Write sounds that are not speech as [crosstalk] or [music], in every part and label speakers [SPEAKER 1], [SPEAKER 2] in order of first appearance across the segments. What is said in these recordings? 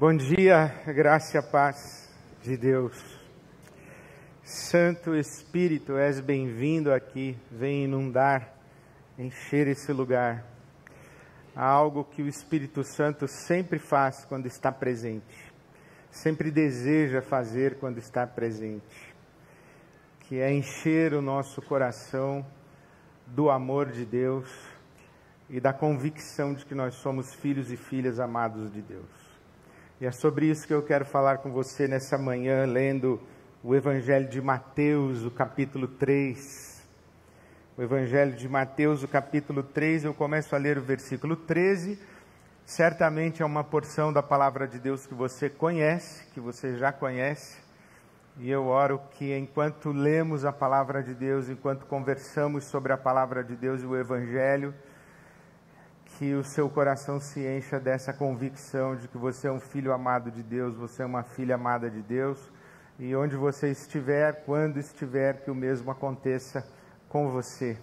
[SPEAKER 1] Bom dia, graça e paz de Deus. Santo Espírito, és bem-vindo aqui, vem inundar, encher esse lugar. Há algo que o Espírito Santo sempre faz quando está presente, sempre deseja fazer quando está presente, que é encher o nosso coração do amor de Deus e da convicção de que nós somos filhos e filhas amados de Deus. E é sobre isso que eu quero falar com você nessa manhã, lendo o Evangelho de Mateus, o capítulo 3. O Evangelho de Mateus, o capítulo 3, eu começo a ler o versículo 13. Certamente é uma porção da palavra de Deus que você conhece, que você já conhece. E eu oro que enquanto lemos a palavra de Deus, enquanto conversamos sobre a palavra de Deus e o Evangelho, que o seu coração se encha dessa convicção de que você é um filho amado de Deus, você é uma filha amada de Deus, e onde você estiver, quando estiver, que o mesmo aconteça com você.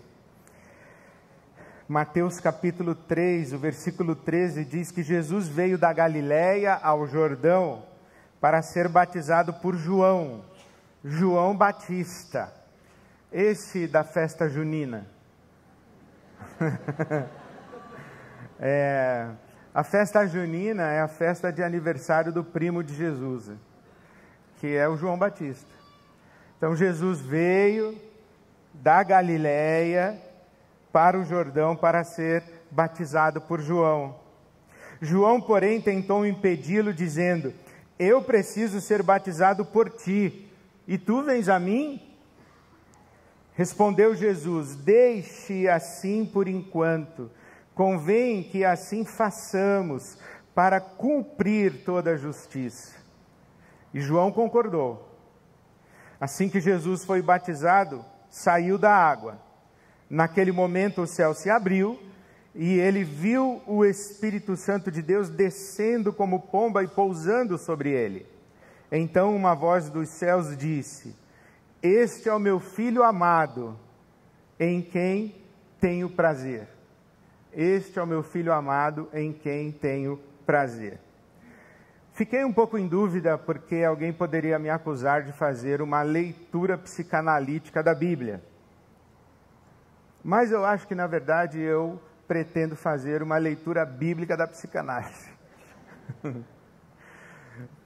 [SPEAKER 1] Mateus capítulo 3, o versículo 13 diz que Jesus veio da Galiléia ao Jordão para ser batizado por João, João Batista, esse da festa junina. [laughs] É, a festa junina é a festa de aniversário do primo de Jesus, que é o João Batista. Então Jesus veio da Galiléia para o Jordão para ser batizado por João. João, porém, tentou impedi-lo, dizendo: Eu preciso ser batizado por ti, e tu vens a mim? Respondeu Jesus: Deixe assim por enquanto Convém que assim façamos para cumprir toda a justiça. E João concordou. Assim que Jesus foi batizado, saiu da água. Naquele momento o céu se abriu e ele viu o Espírito Santo de Deus descendo como pomba e pousando sobre ele. Então uma voz dos céus disse: Este é o meu filho amado, em quem tenho prazer. Este é o meu filho amado em quem tenho prazer. Fiquei um pouco em dúvida porque alguém poderia me acusar de fazer uma leitura psicanalítica da Bíblia. Mas eu acho que, na verdade, eu pretendo fazer uma leitura bíblica da psicanálise. [laughs]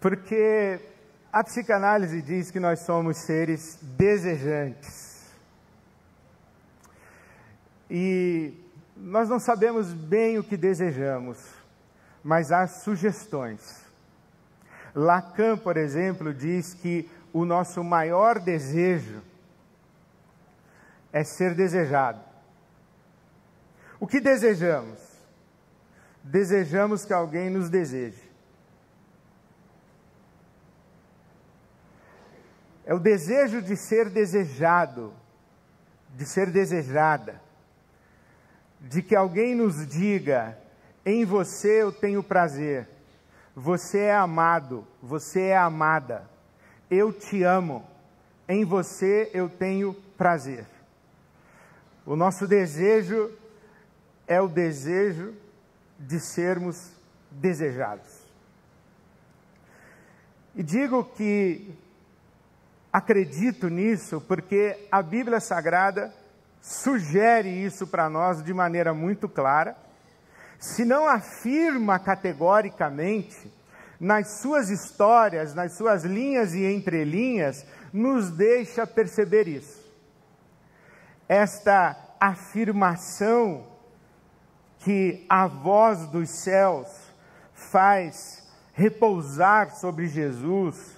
[SPEAKER 1] porque a psicanálise diz que nós somos seres desejantes. E nós não sabemos bem o que desejamos, mas há sugestões. Lacan, por exemplo, diz que o nosso maior desejo é ser desejado. O que desejamos? Desejamos que alguém nos deseje. É o desejo de ser desejado, de ser desejada de que alguém nos diga: em você eu tenho prazer, você é amado, você é amada, eu te amo, em você eu tenho prazer. O nosso desejo é o desejo de sermos desejados. E digo que acredito nisso porque a Bíblia Sagrada sugere isso para nós de maneira muito clara, se não afirma categoricamente, nas suas histórias, nas suas linhas e entrelinhas, nos deixa perceber isso. Esta afirmação que a voz dos céus faz repousar sobre Jesus,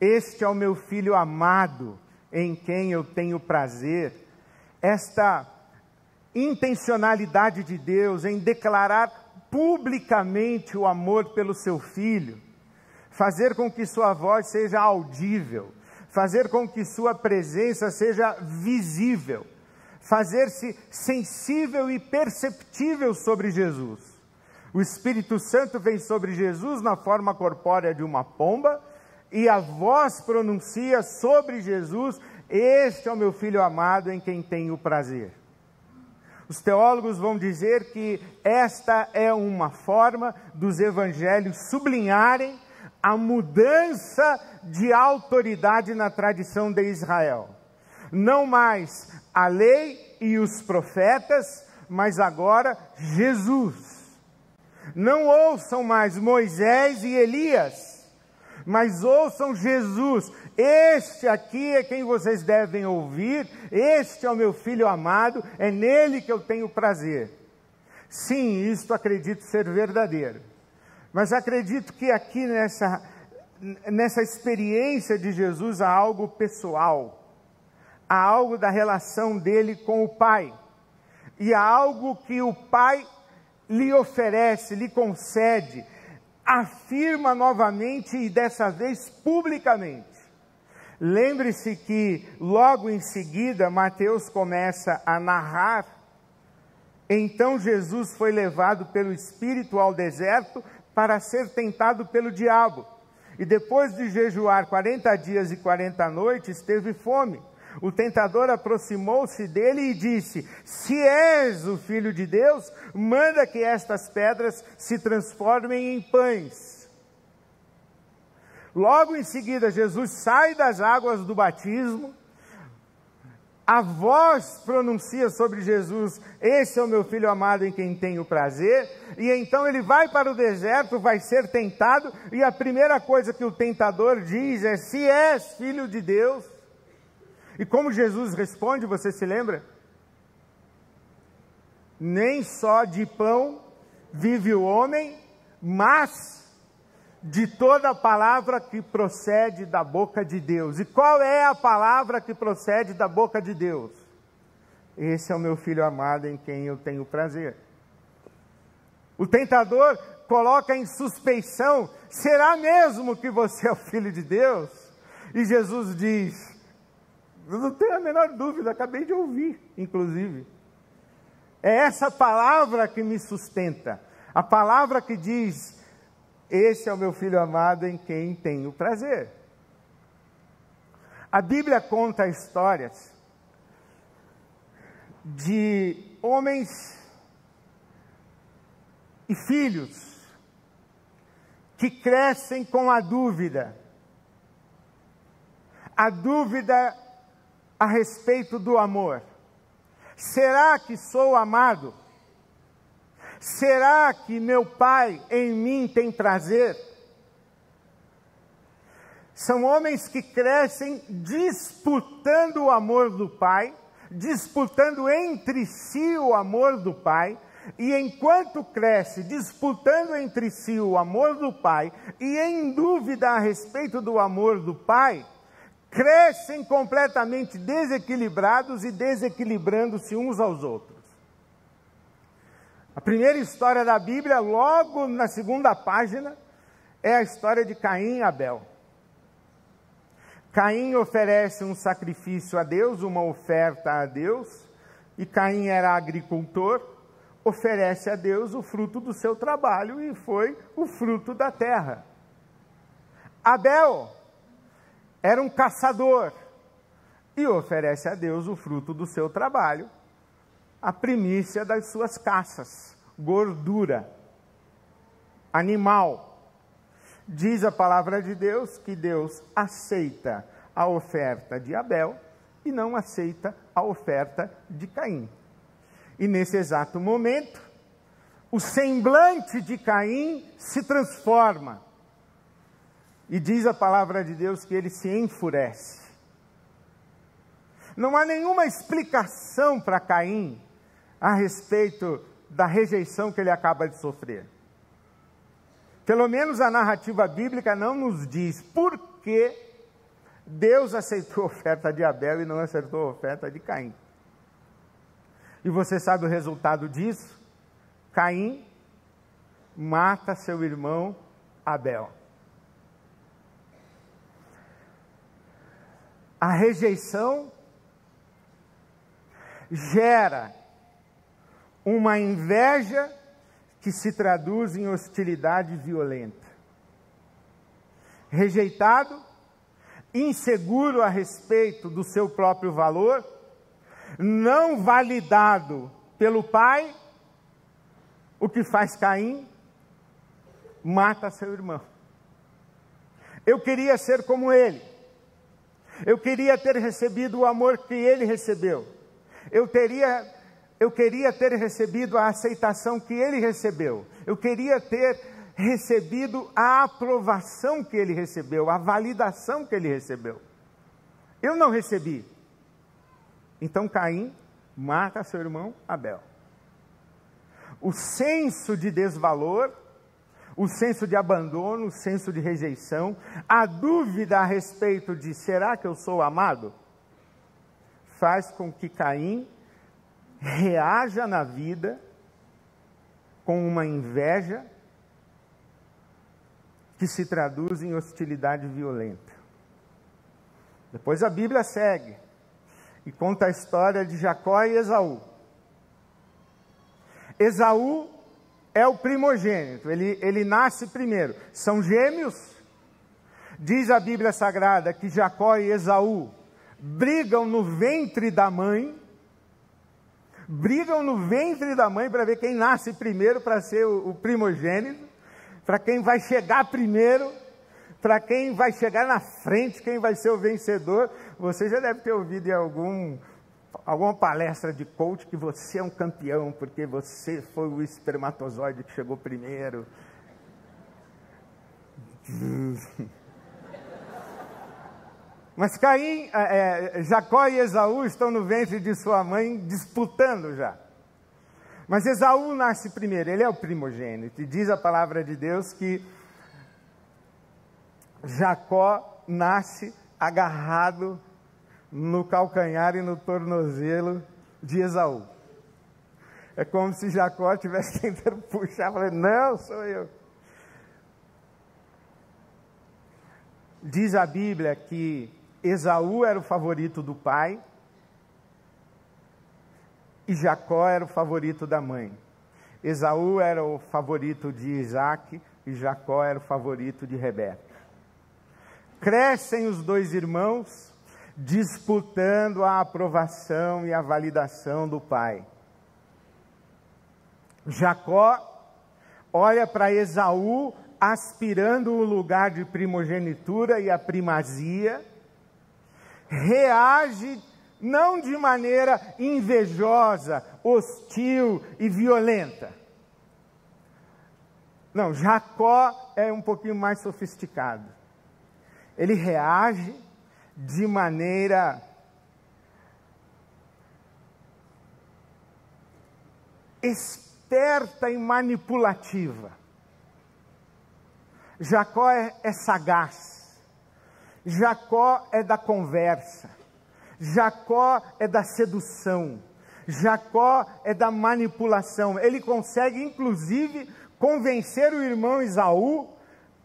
[SPEAKER 1] este é o meu filho amado, em quem eu tenho prazer esta intencionalidade de Deus em declarar publicamente o amor pelo seu filho, fazer com que sua voz seja audível, fazer com que sua presença seja visível, fazer-se sensível e perceptível sobre Jesus. O Espírito Santo vem sobre Jesus na forma corpórea de uma pomba, e a voz pronuncia sobre Jesus este é o meu filho amado em quem tenho prazer. Os teólogos vão dizer que esta é uma forma dos evangelhos sublinharem a mudança de autoridade na tradição de Israel. Não mais a lei e os profetas, mas agora Jesus. Não ouçam mais Moisés e Elias, mas ouçam Jesus. Este aqui é quem vocês devem ouvir, este é o meu filho amado, é nele que eu tenho prazer. Sim, isto acredito ser verdadeiro. Mas acredito que aqui nessa, nessa experiência de Jesus há algo pessoal, há algo da relação dele com o Pai, e há algo que o Pai lhe oferece, lhe concede, afirma novamente e dessa vez publicamente. Lembre-se que logo em seguida Mateus começa a narrar. Então Jesus foi levado pelo Espírito ao deserto para ser tentado pelo diabo. E depois de jejuar 40 dias e 40 noites, teve fome. O tentador aproximou-se dele e disse: Se és o filho de Deus, manda que estas pedras se transformem em pães. Logo em seguida, Jesus sai das águas do batismo, a voz pronuncia sobre Jesus: Esse é o meu filho amado em quem tenho prazer. E então ele vai para o deserto, vai ser tentado, e a primeira coisa que o tentador diz é: Se és filho de Deus. E como Jesus responde, você se lembra? Nem só de pão vive o homem, mas de toda palavra que procede da boca de Deus. E qual é a palavra que procede da boca de Deus? Esse é o meu filho amado em quem eu tenho prazer. O tentador coloca em suspeição: será mesmo que você é o filho de Deus? E Jesus diz: eu não tenho a menor dúvida, acabei de ouvir, inclusive. É essa palavra que me sustenta, a palavra que diz: esse é o meu filho amado em quem tenho prazer. A Bíblia conta histórias de homens e filhos que crescem com a dúvida. A dúvida a respeito do amor. Será que sou amado? Será que meu Pai em mim tem prazer? São homens que crescem disputando o amor do Pai, disputando entre si o amor do Pai, e enquanto cresce disputando entre si o amor do Pai e em dúvida a respeito do amor do Pai, crescem completamente desequilibrados e desequilibrando-se uns aos outros. A primeira história da Bíblia, logo na segunda página, é a história de Caim e Abel. Caim oferece um sacrifício a Deus, uma oferta a Deus, e Caim era agricultor, oferece a Deus o fruto do seu trabalho e foi o fruto da terra. Abel era um caçador e oferece a Deus o fruto do seu trabalho a primícia das suas caças, gordura, animal. Diz a palavra de Deus que Deus aceita a oferta de Abel e não aceita a oferta de Caim. E nesse exato momento, o semblante de Caim se transforma. E diz a palavra de Deus que ele se enfurece. Não há nenhuma explicação para Caim a respeito da rejeição que ele acaba de sofrer. Pelo menos a narrativa bíblica não nos diz por que Deus aceitou a oferta de Abel e não aceitou a oferta de Caim. E você sabe o resultado disso? Caim mata seu irmão Abel. A rejeição gera uma inveja que se traduz em hostilidade violenta. Rejeitado, inseguro a respeito do seu próprio valor, não validado pelo pai, o que faz Caim? Mata seu irmão. Eu queria ser como ele. Eu queria ter recebido o amor que ele recebeu. Eu teria eu queria ter recebido a aceitação que ele recebeu. Eu queria ter recebido a aprovação que ele recebeu, a validação que ele recebeu. Eu não recebi. Então Caim mata seu irmão Abel. O senso de desvalor, o senso de abandono, o senso de rejeição, a dúvida a respeito de será que eu sou amado, faz com que Caim reaja na vida com uma inveja que se traduz em hostilidade violenta. Depois a Bíblia segue e conta a história de Jacó e Esaú. Esaú é o primogênito, ele, ele nasce primeiro. São gêmeos. Diz a Bíblia Sagrada que Jacó e Esaú brigam no ventre da mãe, brigam no ventre da mãe para ver quem nasce primeiro para ser o, o primogênito, para quem vai chegar primeiro, para quem vai chegar na frente, quem vai ser o vencedor. Você já deve ter ouvido em algum, alguma palestra de coach que você é um campeão, porque você foi o espermatozoide que chegou primeiro. [laughs] Mas Caim, é, é, Jacó e Esaú estão no ventre de sua mãe disputando já. Mas Esaú nasce primeiro, ele é o primogênito, e diz a palavra de Deus que Jacó nasce agarrado no calcanhar e no tornozelo de Esaú. É como se Jacó tivesse [laughs] tentando puxar, falando, não, sou eu. Diz a Bíblia que Esaú era o favorito do pai e Jacó era o favorito da mãe. Esaú era o favorito de Isaac e Jacó era o favorito de Rebeca. Crescem os dois irmãos disputando a aprovação e a validação do pai. Jacó olha para Esaú aspirando o lugar de primogenitura e a primazia, reage não de maneira invejosa, hostil e violenta. Não, Jacó é um pouquinho mais sofisticado ele reage de maneira esperta e manipulativa. Jacó é, é, sagaz, Jacó é da conversa, Jacó é da sedução, Jacó é da manipulação. Ele consegue, inclusive, convencer o irmão Isaú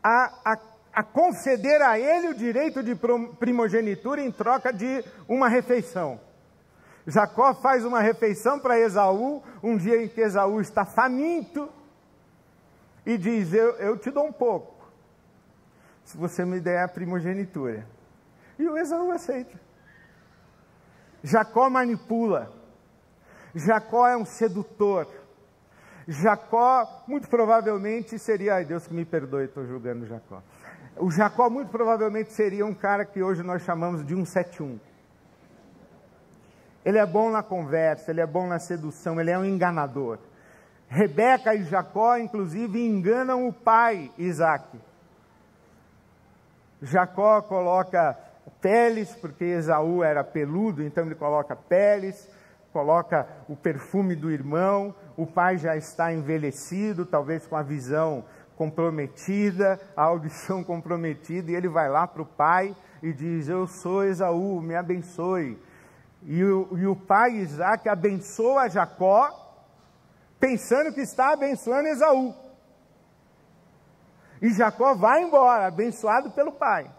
[SPEAKER 1] a, a a conceder a ele o direito de primogenitura em troca de uma refeição. Jacó faz uma refeição para Esaú, um dia em que Esaú está faminto, e diz: eu, eu te dou um pouco, se você me der a primogenitura. E o Esaú aceita. Jacó manipula, Jacó é um sedutor. Jacó, muito provavelmente, seria, ai Deus que me perdoe, estou julgando Jacó. O Jacó muito provavelmente seria um cara que hoje nós chamamos de 171. Ele é bom na conversa, ele é bom na sedução, ele é um enganador. Rebeca e Jacó, inclusive, enganam o pai Isaac. Jacó coloca peles, porque Esaú era peludo, então ele coloca peles, coloca o perfume do irmão. O pai já está envelhecido, talvez com a visão comprometida, a audição [laughs] comprometida, e ele vai lá para o pai e diz: Eu sou Esaú, me abençoe. E o, e o pai Isaac abençoa Jacó, pensando que está abençoando Esaú. E Jacó vai embora, abençoado pelo pai.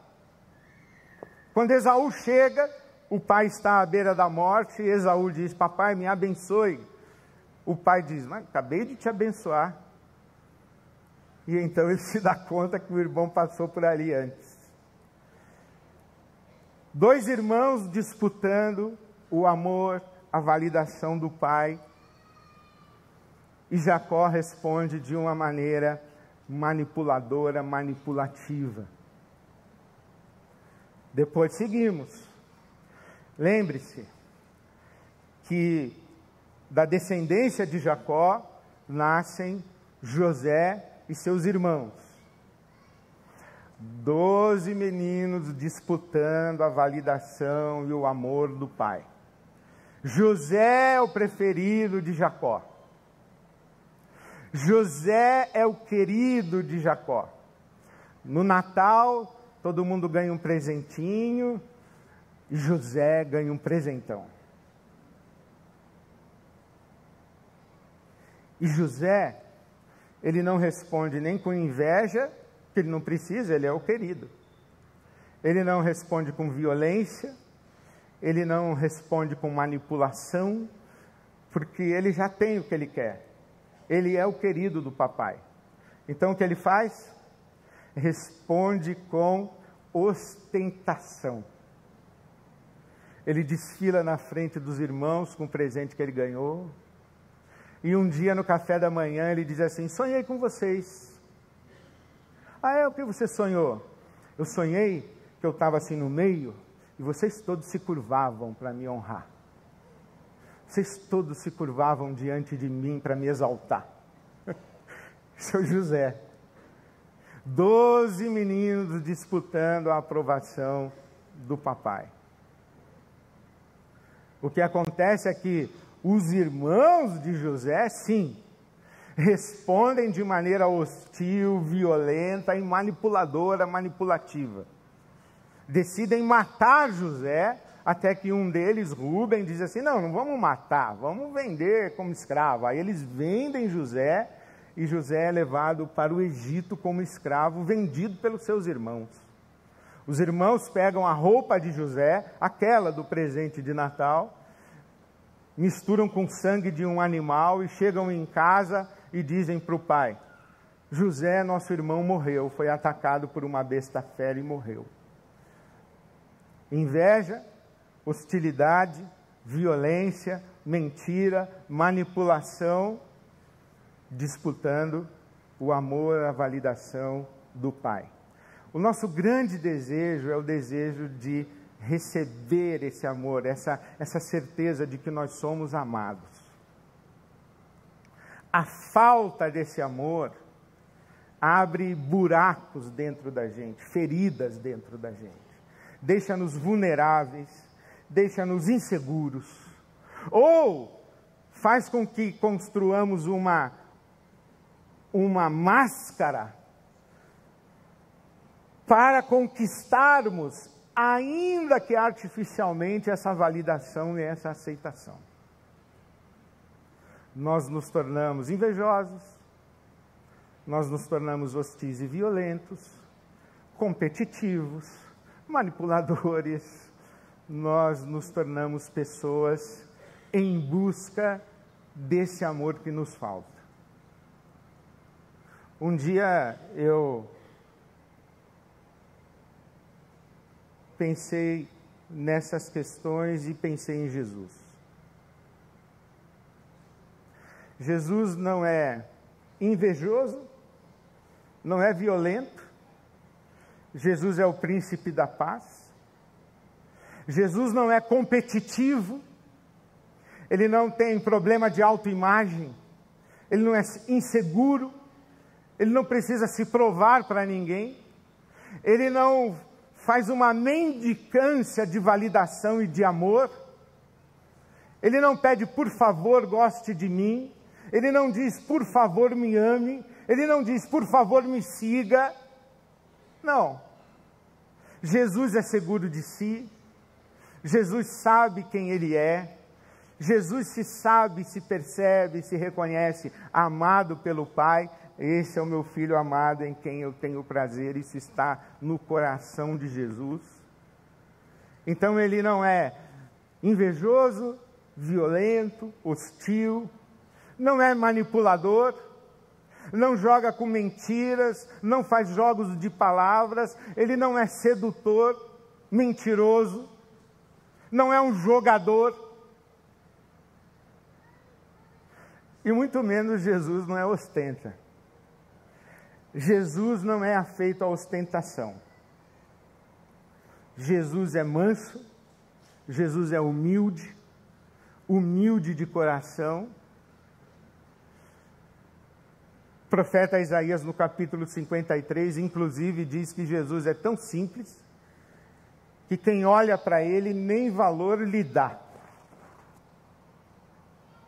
[SPEAKER 1] Quando Esaú chega, o pai está à beira da morte, e Esaú diz: Papai, me abençoe. O pai diz: Mas acabei de te abençoar. E então ele se dá conta que o irmão passou por ali antes. Dois irmãos disputando o amor, a validação do pai. E Jacó responde de uma maneira manipuladora, manipulativa. Depois seguimos. Lembre-se que da descendência de Jacó nascem José e seus irmãos. Doze meninos disputando a validação e o amor do pai. José é o preferido de Jacó. José é o querido de Jacó. No Natal, todo mundo ganha um presentinho e José ganha um presentão. E José, ele não responde nem com inveja, que ele não precisa, ele é o querido. Ele não responde com violência, ele não responde com manipulação, porque ele já tem o que ele quer. Ele é o querido do papai. Então o que ele faz? Responde com ostentação. Ele desfila na frente dos irmãos com o presente que ele ganhou. E um dia no café da manhã ele diz assim: Sonhei com vocês. Ah, é o que você sonhou? Eu sonhei que eu estava assim no meio e vocês todos se curvavam para me honrar. Vocês todos se curvavam diante de mim para me exaltar. [laughs] Seu José. Doze meninos disputando a aprovação do papai. O que acontece é que os irmãos de José, sim, respondem de maneira hostil, violenta e manipuladora, manipulativa decidem matar José, até que um deles, Rubem, diz assim: não, não vamos matar, vamos vender como escravo. Aí eles vendem José e José é levado para o Egito como escravo, vendido pelos seus irmãos. Os irmãos pegam a roupa de José, aquela do presente de Natal, misturam com sangue de um animal e chegam em casa e dizem para o pai: José, nosso irmão, morreu, foi atacado por uma besta fera e morreu inveja, hostilidade, violência, mentira, manipulação, disputando o amor, a validação do Pai. O nosso grande desejo é o desejo de receber esse amor, essa, essa certeza de que nós somos amados. A falta desse amor abre buracos dentro da gente, feridas dentro da gente deixa-nos vulneráveis, deixa-nos inseguros, ou faz com que construamos uma, uma máscara para conquistarmos, ainda que artificialmente, essa validação e essa aceitação. Nós nos tornamos invejosos, nós nos tornamos hostis e violentos, competitivos, manipuladores, nós nos tornamos pessoas em busca desse amor que nos falta. Um dia eu pensei nessas questões e pensei em Jesus. Jesus não é invejoso, não é violento, Jesus é o príncipe da paz. Jesus não é competitivo, ele não tem problema de autoimagem, ele não é inseguro, ele não precisa se provar para ninguém, ele não faz uma mendicância de validação e de amor, ele não pede por favor goste de mim, ele não diz por favor me ame, ele não diz por favor me siga, não. Jesus é seguro de si, Jesus sabe quem Ele é, Jesus se sabe, se percebe, se reconhece amado pelo Pai. Esse é o meu filho amado em quem eu tenho prazer, isso está no coração de Jesus. Então ele não é invejoso, violento, hostil, não é manipulador, não joga com mentiras, não faz jogos de palavras, ele não é sedutor, mentiroso, não é um jogador. E muito menos Jesus não é ostenta. Jesus não é afeito à ostentação. Jesus é manso, Jesus é humilde, humilde de coração. O profeta Isaías, no capítulo 53, inclusive, diz que Jesus é tão simples que quem olha para ele nem valor lhe dá.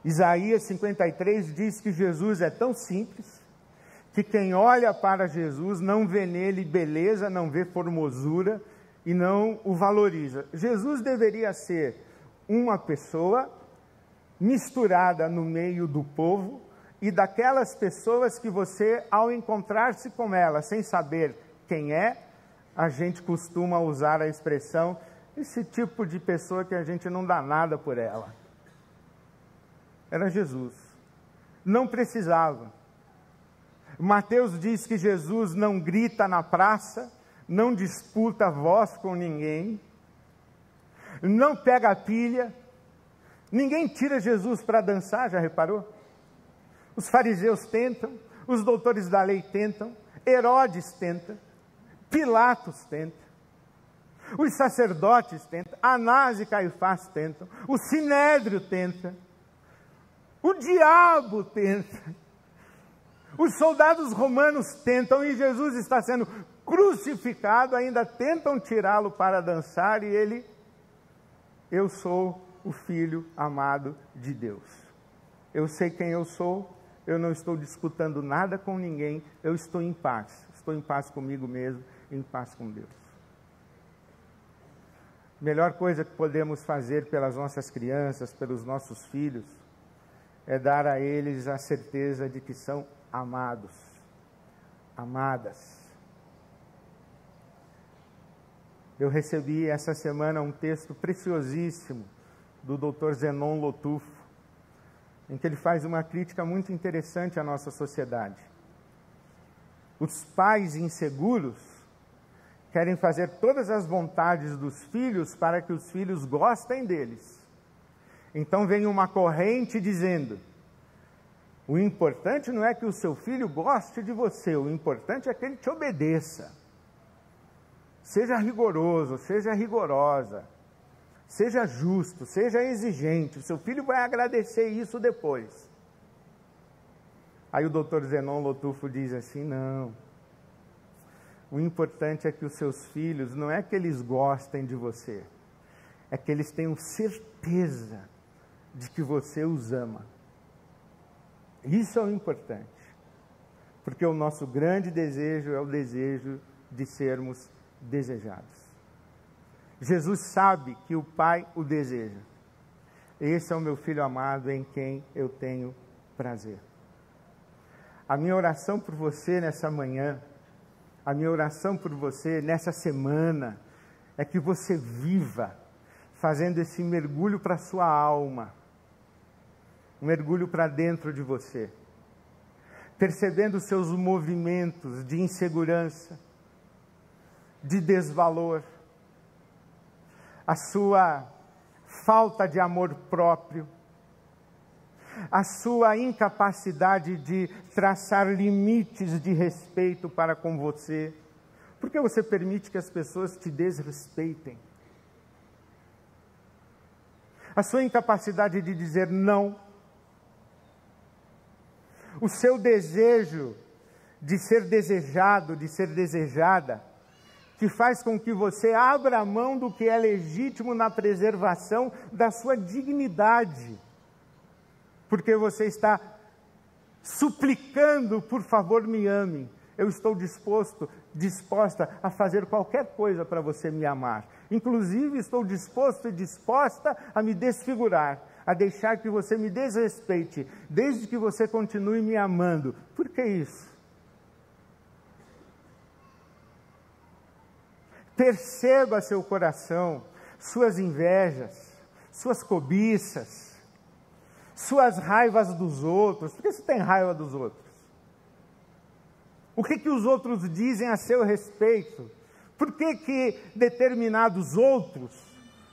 [SPEAKER 1] Isaías 53 diz que Jesus é tão simples que quem olha para Jesus não vê nele beleza, não vê formosura e não o valoriza. Jesus deveria ser uma pessoa misturada no meio do povo e daquelas pessoas que você, ao encontrar-se com elas, sem saber quem é, a gente costuma usar a expressão esse tipo de pessoa que a gente não dá nada por ela. Era Jesus. Não precisava. Mateus diz que Jesus não grita na praça, não disputa voz com ninguém, não pega pilha, Ninguém tira Jesus para dançar, já reparou? Os fariseus tentam, os doutores da lei tentam, Herodes tenta, Pilatos tenta, os sacerdotes tentam, Anás e Caifás tentam, o sinédrio tenta, o diabo tenta, os soldados romanos tentam e Jesus está sendo crucificado, ainda tentam tirá-lo para dançar e ele, eu sou o filho amado de Deus. Eu sei quem eu sou, eu não estou disputando nada com ninguém, eu estou em paz. Estou em paz comigo mesmo, em paz com Deus. Melhor coisa que podemos fazer pelas nossas crianças, pelos nossos filhos, é dar a eles a certeza de que são amados, amadas. Eu recebi essa semana um texto preciosíssimo do Dr. Zenon Lotufo, em que ele faz uma crítica muito interessante à nossa sociedade. Os pais inseguros querem fazer todas as vontades dos filhos para que os filhos gostem deles. Então vem uma corrente dizendo: o importante não é que o seu filho goste de você, o importante é que ele te obedeça. Seja rigoroso, seja rigorosa. Seja justo, seja exigente, o seu filho vai agradecer isso depois. Aí o doutor Zenon Lotufo diz assim: não. O importante é que os seus filhos, não é que eles gostem de você, é que eles tenham certeza de que você os ama. Isso é o importante. Porque o nosso grande desejo é o desejo de sermos desejados. Jesus sabe que o Pai o deseja. Esse é o meu filho amado em quem eu tenho prazer. A minha oração por você nessa manhã, a minha oração por você nessa semana, é que você viva fazendo esse mergulho para a sua alma, um mergulho para dentro de você, percebendo seus movimentos de insegurança, de desvalor a sua falta de amor próprio, a sua incapacidade de traçar limites de respeito para com você. Por que você permite que as pessoas te desrespeitem? A sua incapacidade de dizer não, o seu desejo de ser desejado, de ser desejada, que faz com que você abra a mão do que é legítimo na preservação da sua dignidade, porque você está suplicando, por favor, me ame. Eu estou disposto, disposta a fazer qualquer coisa para você me amar. Inclusive, estou disposto e disposta a me desfigurar, a deixar que você me desrespeite, desde que você continue me amando. Por que isso? Perceba seu coração, suas invejas, suas cobiças, suas raivas dos outros. Por que você tem raiva dos outros? O que, que os outros dizem a seu respeito? Por que, que determinados outros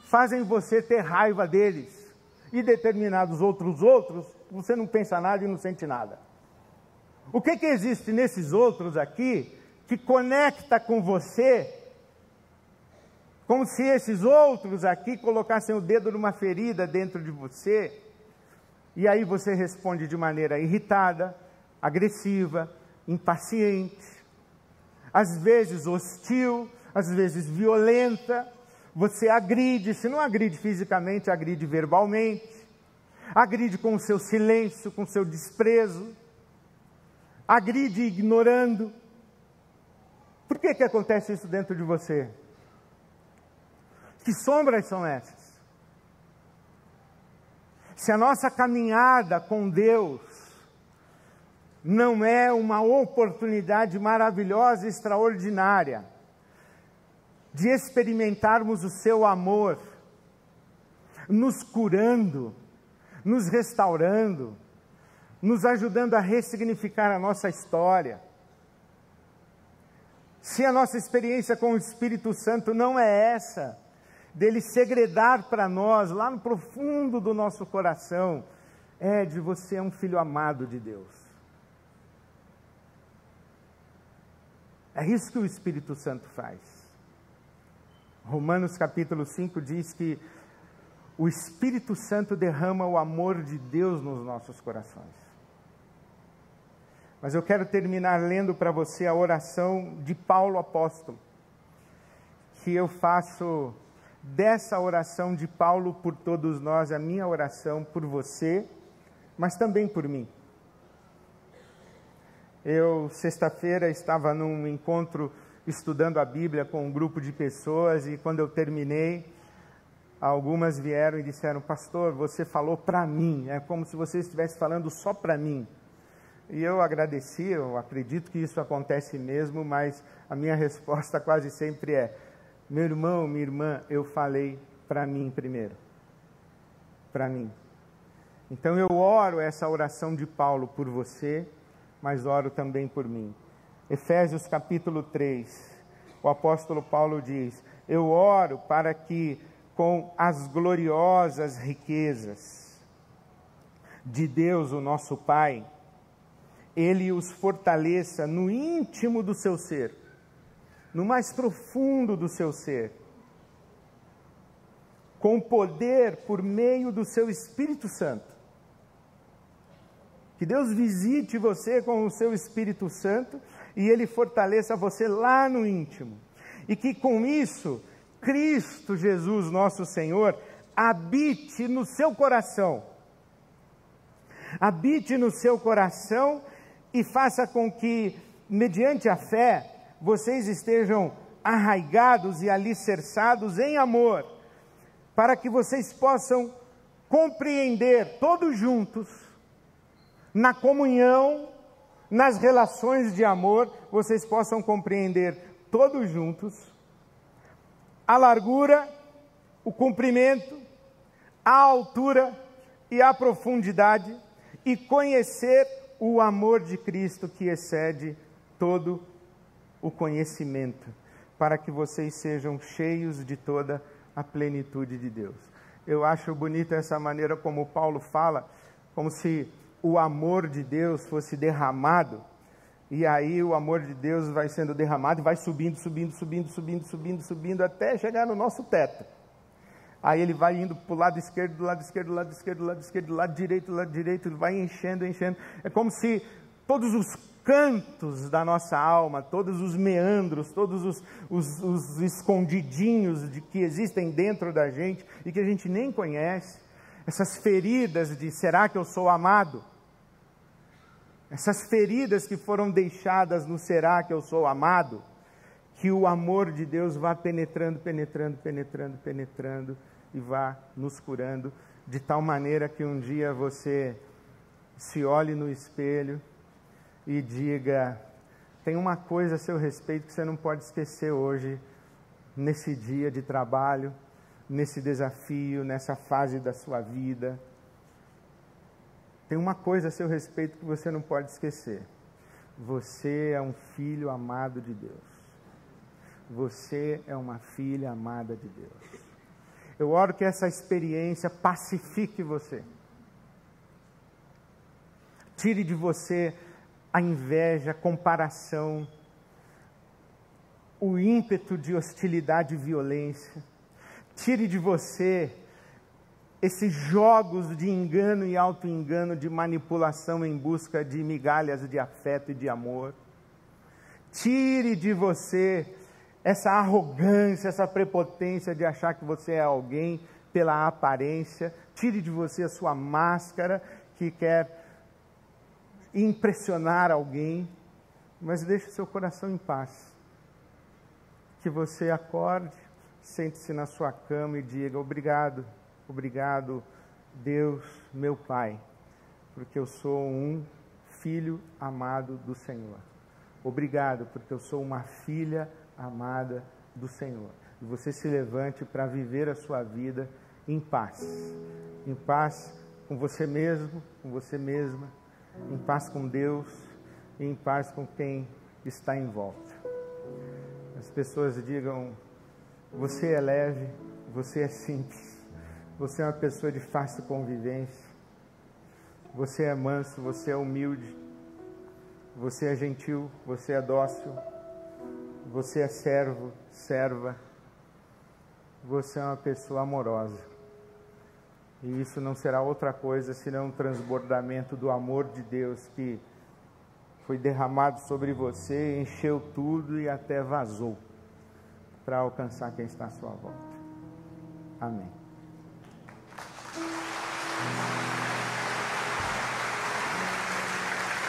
[SPEAKER 1] fazem você ter raiva deles? E determinados outros outros você não pensa nada e não sente nada. O que, que existe nesses outros aqui que conecta com você, como se esses outros aqui colocassem o dedo numa ferida dentro de você, e aí você responde de maneira irritada, agressiva, impaciente, às vezes hostil, às vezes violenta, você agride, se não agride fisicamente, agride verbalmente, agride com o seu silêncio, com o seu desprezo, agride ignorando. Por que, que acontece isso dentro de você? Que sombras são essas? Se a nossa caminhada com Deus não é uma oportunidade maravilhosa e extraordinária de experimentarmos o seu amor, nos curando, nos restaurando, nos ajudando a ressignificar a nossa história. Se a nossa experiência com o Espírito Santo não é essa, dele segredar para nós, lá no profundo do nosso coração, é de você é um filho amado de Deus. É isso que o Espírito Santo faz. Romanos capítulo 5 diz que o Espírito Santo derrama o amor de Deus nos nossos corações. Mas eu quero terminar lendo para você a oração de Paulo apóstolo, que eu faço dessa oração de Paulo por todos nós, a minha oração por você, mas também por mim. Eu, sexta-feira, estava num encontro estudando a Bíblia com um grupo de pessoas e quando eu terminei, algumas vieram e disseram: Pastor, você falou para mim, é como se você estivesse falando só para mim. E eu agradeci, eu acredito que isso acontece mesmo, mas a minha [laughs] resposta quase sempre é: meu irmão, minha irmã, eu falei para mim primeiro. Para mim. Então eu oro essa oração de Paulo por você, mas oro também por mim. Efésios capítulo 3, o apóstolo Paulo diz: Eu oro para que com as gloriosas riquezas de Deus, o nosso Pai, ele os fortaleça no íntimo do seu ser, no mais profundo do seu ser, com poder por meio do seu Espírito Santo. Que Deus visite você com o seu Espírito Santo e ele fortaleça você lá no íntimo. E que com isso, Cristo Jesus, nosso Senhor, habite no seu coração. Habite no seu coração e faça com que, mediante a fé, vocês estejam arraigados e alicerçados em amor, para que vocês possam compreender todos juntos, na comunhão, nas relações de amor, vocês possam compreender todos juntos a largura, o comprimento, a altura e a profundidade e conhecer o amor de Cristo que excede todo o conhecimento, para que vocês sejam cheios de toda a plenitude de Deus. Eu acho bonita essa maneira como Paulo fala, como se o amor de Deus fosse derramado, e aí o amor de Deus vai sendo derramado e vai subindo, subindo, subindo, subindo, subindo, subindo, até chegar no nosso teto. Aí ele vai indo para o lado esquerdo, do lado esquerdo, do lado esquerdo, do lado esquerdo, do lado direito, do lado direito, ele vai enchendo, enchendo. É como se todos os cantos da nossa alma, todos os meandros, todos os, os, os escondidinhos de que existem dentro da gente e que a gente nem conhece, essas feridas de será que eu sou amado? Essas feridas que foram deixadas no será que eu sou amado? que o amor de Deus vá penetrando, penetrando, penetrando, penetrando e vá nos curando, de tal maneira que um dia você se olhe no espelho e diga: tem uma coisa a seu respeito que você não pode esquecer hoje, nesse dia de trabalho, nesse desafio, nessa fase da sua vida. Tem uma coisa a seu respeito que você não pode esquecer. Você é um filho amado de Deus. Você é uma filha amada de Deus. Eu oro que essa experiência pacifique você. Tire de você a inveja, a comparação, o ímpeto de hostilidade e violência. Tire de você esses jogos de engano e auto-engano, de manipulação em busca de migalhas de afeto e de amor. Tire de você essa arrogância, essa prepotência de achar que você é alguém pela aparência. Tire de você a sua máscara que quer impressionar alguém, mas deixe seu coração em paz. Que você acorde, sente-se na sua cama e diga: Obrigado, obrigado, Deus, meu Pai, porque eu sou um filho amado do Senhor. Obrigado, porque eu sou uma filha amada do Senhor. E você se levante para viver a sua vida em paz. Em paz com você mesmo, com você mesma, em paz com Deus e em paz com quem está em volta. As pessoas digam: você é leve, você é simples, você é uma pessoa de fácil convivência, você é manso, você é humilde, você é gentil, você é dócil, você é servo, serva, você é uma pessoa amorosa. E isso não será outra coisa senão um transbordamento do amor de Deus que foi derramado sobre você, encheu tudo e até vazou para alcançar quem está à sua volta. Amém.